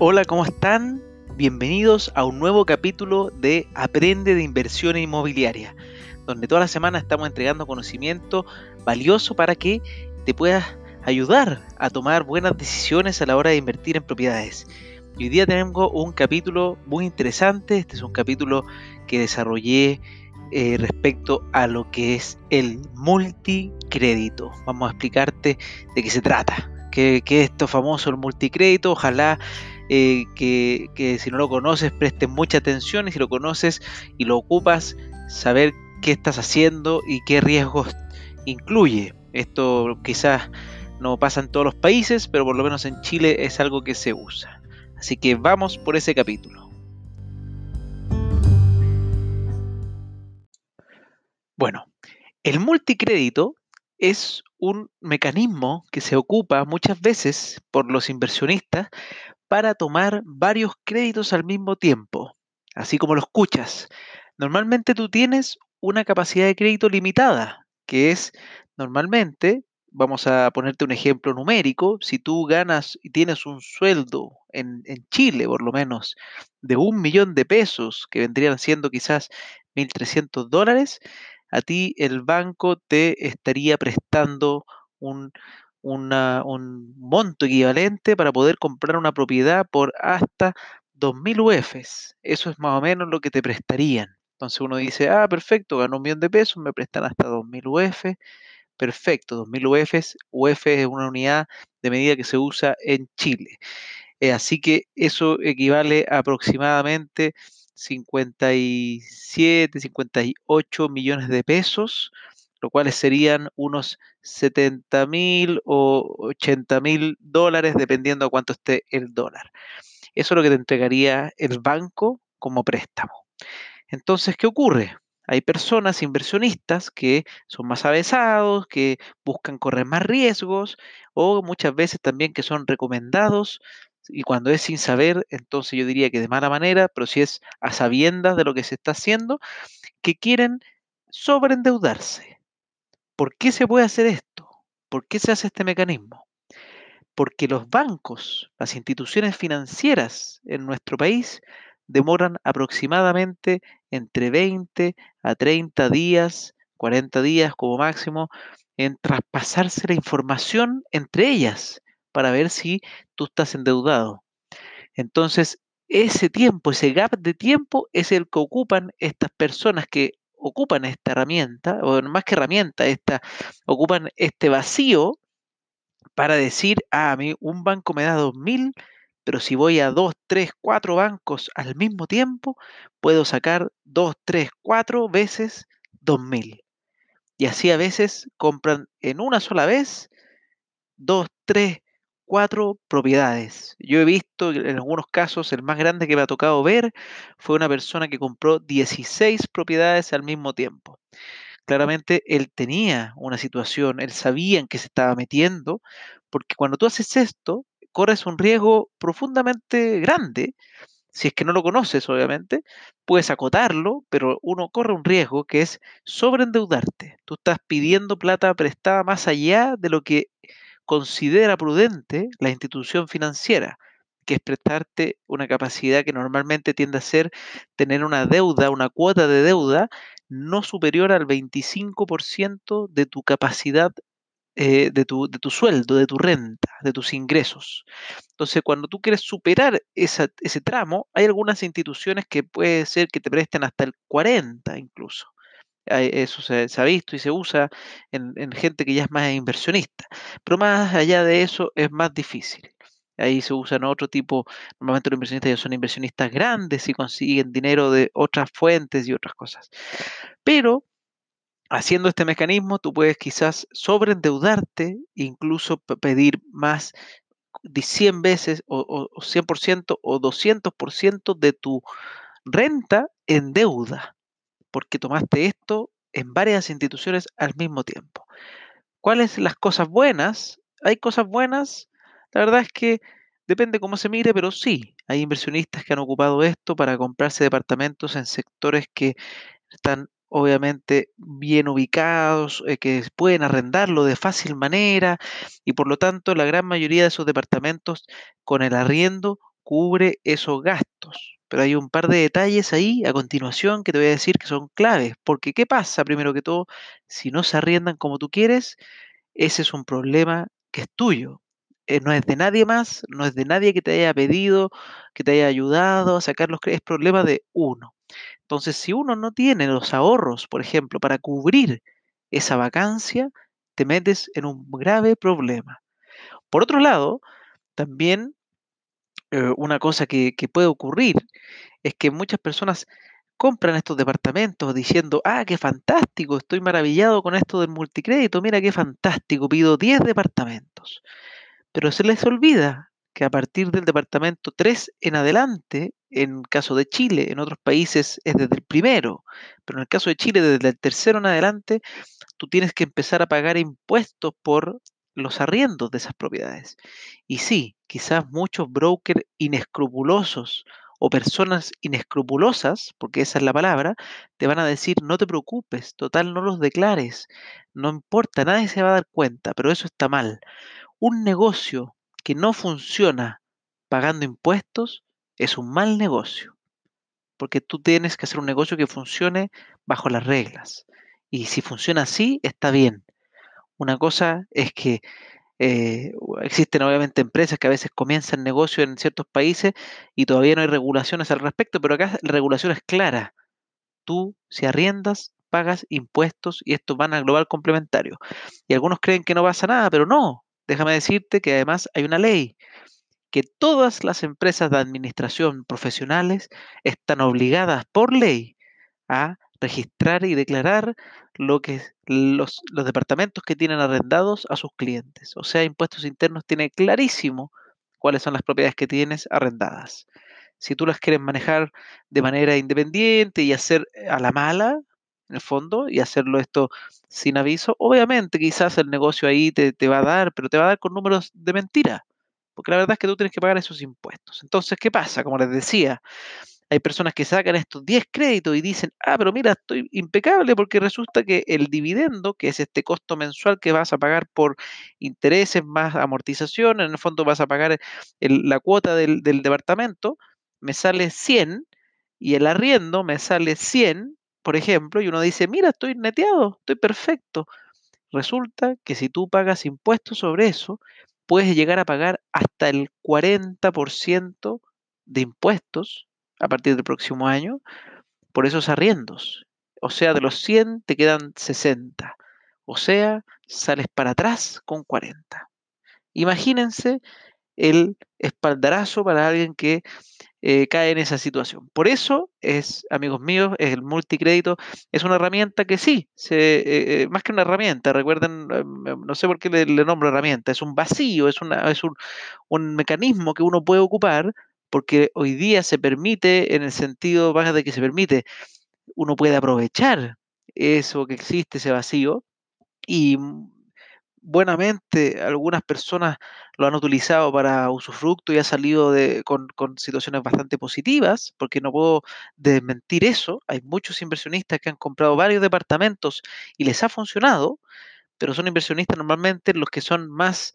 Hola, ¿cómo están? Bienvenidos a un nuevo capítulo de Aprende de Inversión Inmobiliaria, donde toda la semana estamos entregando conocimiento valioso para que te puedas ayudar a tomar buenas decisiones a la hora de invertir en propiedades. Y hoy día tenemos un capítulo muy interesante, este es un capítulo que desarrollé eh, respecto a lo que es el multicrédito. Vamos a explicarte de qué se trata, qué es esto famoso el multicrédito, ojalá eh, que, si no lo conoces prestes mucha atención y si lo conoces y lo ocupas, saber qué estás haciendo y qué riesgos incluye. Esto quizás no pasa en todos los países, pero por lo menos en Chile es algo que se usa. Así que vamos por ese capítulo. Bueno, el multicrédito es un mecanismo que se ocupa muchas veces por los inversionistas para tomar varios créditos al mismo tiempo, así como lo escuchas. Normalmente tú tienes una capacidad de crédito limitada, que es normalmente, vamos a ponerte un ejemplo numérico, si tú ganas y tienes un sueldo en, Chile, por lo menos, de un millón de pesos, que vendrían siendo quizás 1.300 dólares, a ti el banco te estaría prestando un, un monto equivalente para poder comprar una propiedad por hasta 2.000 UFs. Eso es más o menos lo que te prestarían. Entonces uno dice, ah, perfecto, gano un millón de pesos, me prestan hasta 2.000 UF. Perfecto, 2.000 UFs. UF es una unidad de medida que se usa en Chile. Eh, así que eso equivale a aproximadamente 57, 58 millones de pesos lo cual serían unos 70 mil o 80 mil dólares, dependiendo a cuánto esté el dólar. Eso es lo que te entregaría el banco como préstamo. Entonces, ¿qué ocurre? Hay personas inversionistas que son más avesados, que buscan correr más riesgos o muchas veces también que son recomendados y cuando es sin saber, entonces yo diría que de mala manera, pero si es a sabiendas de lo que se está haciendo, que quieren sobreendeudarse. ¿Por qué se puede hacer esto? ¿Por qué se hace este mecanismo? Porque los bancos, las instituciones financieras en nuestro país demoran aproximadamente entre 20 a 30 días, 40 días como máximo, en traspasarse la información entre ellas para ver si tú estás endeudado. Entonces, ese tiempo, ese gap de tiempo es el que ocupan estas personas que ocupan esta herramienta, o más que herramienta, esta, ocupan este vacío para decir, ah, a mí un banco me da 2.000, pero si voy a 2, 3, 4 bancos al mismo tiempo, puedo sacar 2, 3, 4 veces 2.000. Y así a veces compran en una sola vez 2, 3, cuatro propiedades. Yo he visto en algunos casos, el más grande que me ha tocado ver fue una persona que compró 16 propiedades al mismo tiempo. Claramente él tenía una situación, él sabía en qué se estaba metiendo, porque cuando tú haces esto, corres un riesgo profundamente grande. Si es que no lo conoces, obviamente, puedes acotarlo, pero uno corre un riesgo que es sobreendeudarte. Tú estás pidiendo plata prestada más allá de lo que considera prudente la institución financiera, que es prestarte una capacidad que normalmente tiende a ser tener una deuda, una cuota de deuda no superior al 25% de tu capacidad, eh, de, tu, de, tu, sueldo, de tu renta, de tus ingresos. Entonces, cuando tú quieres superar ese tramo, hay algunas instituciones que puede ser que te presten hasta el 40 incluso eso se, ha visto y se usa en, gente que ya es más inversionista. Pero más allá de eso es más difícil. Ahí se usan otro tipo, normalmente los inversionistas ya son inversionistas grandes y consiguen dinero de otras fuentes y otras cosas. Pero haciendo este mecanismo, tú puedes quizás sobreendeudarte, incluso pedir más de 100 veces o, o 100% o 200% de tu renta en deuda porque tomaste esto en varias instituciones al mismo tiempo. ¿Cuáles las cosas buenas? Hay cosas buenas, la verdad es que depende cómo se mire, pero sí, hay inversionistas que han ocupado esto para comprarse departamentos en sectores que están obviamente bien ubicados, eh, que pueden arrendarlo de fácil manera y por lo tanto la gran mayoría de esos departamentos con el arriendo cubre esos gastos. Pero hay un par de detalles ahí a continuación que te voy a decir que son claves. Porque ¿qué pasa? Primero que todo, si no se arriendan como tú quieres, ese es un problema que es tuyo. Eh, no es de nadie más, no es de nadie que te haya pedido, que te haya ayudado a sacar los créditos, es problema de uno. Entonces, si uno no tiene los ahorros, por ejemplo, para cubrir esa vacancia, te metes en un grave problema. Por otro lado, también eh, una cosa que, puede ocurrir es que muchas personas compran estos departamentos diciendo, ah, qué fantástico, estoy maravillado con esto del multicrédito, mira qué fantástico, pido 10 departamentos. Pero se les olvida que a partir del departamento 3 en adelante, en caso de Chile, en otros países es desde el primero, pero en el caso de Chile desde el tercero en adelante, tú tienes que empezar a pagar impuestos por los arriendos de esas propiedades. Y sí, quizás muchos brokers inescrupulosos o personas inescrupulosas, porque esa es la palabra, te van a decir, no te preocupes, total, no los declares, no importa, nadie se va a dar cuenta, pero eso está mal. Un negocio que no funciona pagando impuestos es un mal negocio, porque tú tienes que hacer un negocio que funcione bajo las reglas. Y si funciona así, está bien. Una cosa es que eh, existen obviamente empresas que a veces comienzan negocio en ciertos países y todavía no hay regulaciones al respecto, pero acá la regulación es clara. Tú, si arriendas, pagas impuestos y esto van al global complementario. Y algunos creen que no pasa nada, pero no. Déjame decirte que además hay una ley que todas las empresas de administración profesionales están obligadas por ley a registrar y declarar lo que los, departamentos que tienen arrendados a sus clientes. O sea, Impuestos Internos tiene clarísimo cuáles son las propiedades que tienes arrendadas. Si tú las quieres manejar de manera independiente y hacer a la mala, en el fondo, y hacerlo esto sin aviso, obviamente quizás el negocio ahí te, te va a dar, pero te va a dar con números de mentira, porque la verdad es que tú tienes que pagar esos impuestos. Entonces, ¿qué pasa? Como les decía, hay personas que sacan estos 10 créditos y dicen, ah, pero mira, estoy impecable porque resulta que el dividendo, que es este costo mensual que vas a pagar por intereses más amortización, en el fondo vas a pagar la cuota del, del departamento, me sale 100 y el arriendo me sale 100, por ejemplo, y uno dice, mira, estoy neteado, estoy perfecto. Resulta que si tú pagas impuestos sobre eso, puedes llegar a pagar hasta el 40% de impuestos a partir del próximo año por esos arriendos. O sea, de los 100 te quedan 60. O sea, sales para atrás con 40. Imagínense el espaldarazo para alguien que eh, cae en esa situación. Por eso es, amigos míos, el multicrédito es una herramienta que sí, se, eh, eh, más que una herramienta, recuerden, no sé por qué le, le, nombro herramienta, es un vacío, es, una, es un, un mecanismo que uno puede ocupar porque hoy día se permite, en el sentido más de que se permite, uno puede aprovechar eso que existe, ese vacío, y buenamente algunas personas lo han utilizado para usufructo y ha salido con, con, situaciones bastante positivas, porque no puedo desmentir eso. Hay muchos inversionistas que han comprado varios departamentos y les ha funcionado, pero son inversionistas normalmente los que son más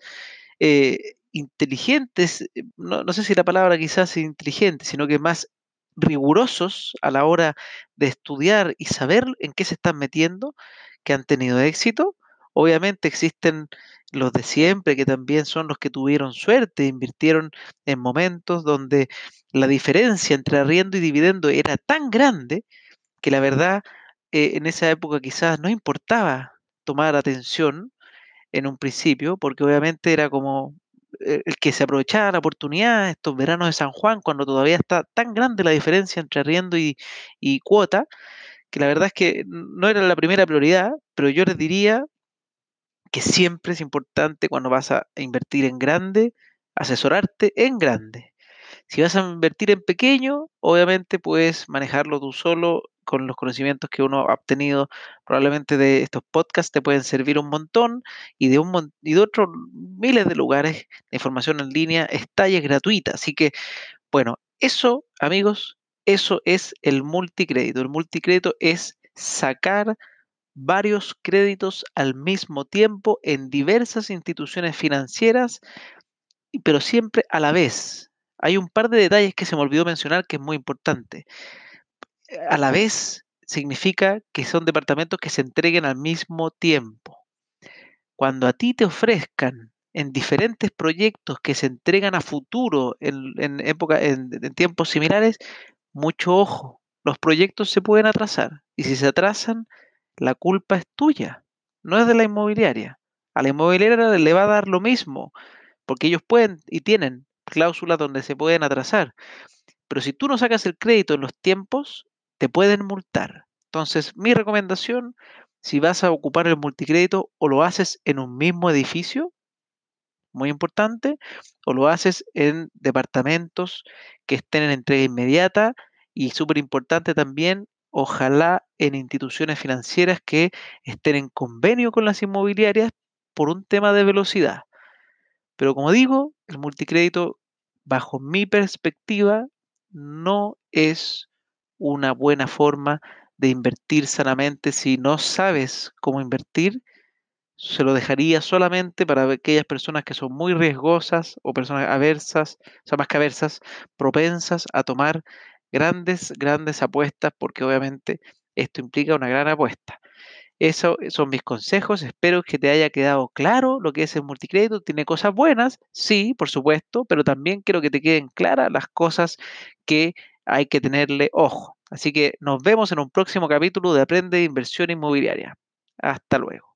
eh, inteligentes, eh, no, no, sé si la palabra quizás es inteligente, sino que más rigurosos a la hora de estudiar y saber en qué se están metiendo, que han tenido éxito. Obviamente existen los de siempre, que también son los que tuvieron suerte, invirtieron en momentos donde la diferencia entre arriendo y dividendo era tan grande que la verdad eh, en esa época quizás no importaba tomar atención en un principio, porque obviamente era como el que se aprovechaba la oportunidad, estos veranos de San Juan, cuando todavía está tan grande la diferencia entre arriendo y, y cuota, que la verdad es que no era la primera prioridad, pero yo les diría que siempre es importante cuando vas a invertir en grande, asesorarte en grande. Si vas a invertir en pequeño, obviamente puedes manejarlo tú solo con los conocimientos que uno ha obtenido probablemente de estos podcasts te pueden servir un montón y de un y de otros miles de lugares de información en línea está gratuita. Así que, bueno, eso, amigos, eso es el multicrédito. El multicrédito es sacar varios créditos al mismo tiempo en diversas instituciones financieras, pero siempre a la vez hay un par de detalles que se me olvidó mencionar que es muy importante. A la vez significa que son departamentos que se entreguen al mismo tiempo. Cuando a ti te ofrezcan en diferentes proyectos que se entregan a futuro en, época, en tiempos similares, mucho ojo, los proyectos se pueden atrasar y si se atrasan, la culpa es tuya, no es de la inmobiliaria. A la inmobiliaria le va a dar lo mismo, porque ellos pueden y tienen cláusulas donde se pueden atrasar. Pero si tú no sacas el crédito en los tiempos, te pueden multar. Entonces, mi recomendación, si vas a ocupar el multicrédito o lo haces en un mismo edificio, muy importante, o lo haces en departamentos que estén en entrega inmediata y súper importante también, ojalá en instituciones financieras que estén en convenio con las inmobiliarias por un tema de velocidad. Pero como digo, el multicrédito, bajo mi perspectiva, no es una buena forma de invertir sanamente si no sabes cómo invertir. Se lo dejaría solamente para aquellas personas que son muy riesgosas o personas aversas, o sea, más que aversas, propensas a tomar grandes, grandes apuestas, porque obviamente esto implica una gran apuesta. Esos son mis consejos. Espero que te haya quedado claro lo que es el multicrédito. Tiene cosas buenas, sí, por supuesto, pero también quiero que te queden claras las cosas que hay que tenerle ojo. Así que nos vemos en un próximo capítulo de Aprende Inversión Inmobiliaria. Hasta luego.